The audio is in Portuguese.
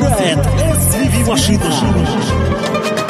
Grand SVV Washington.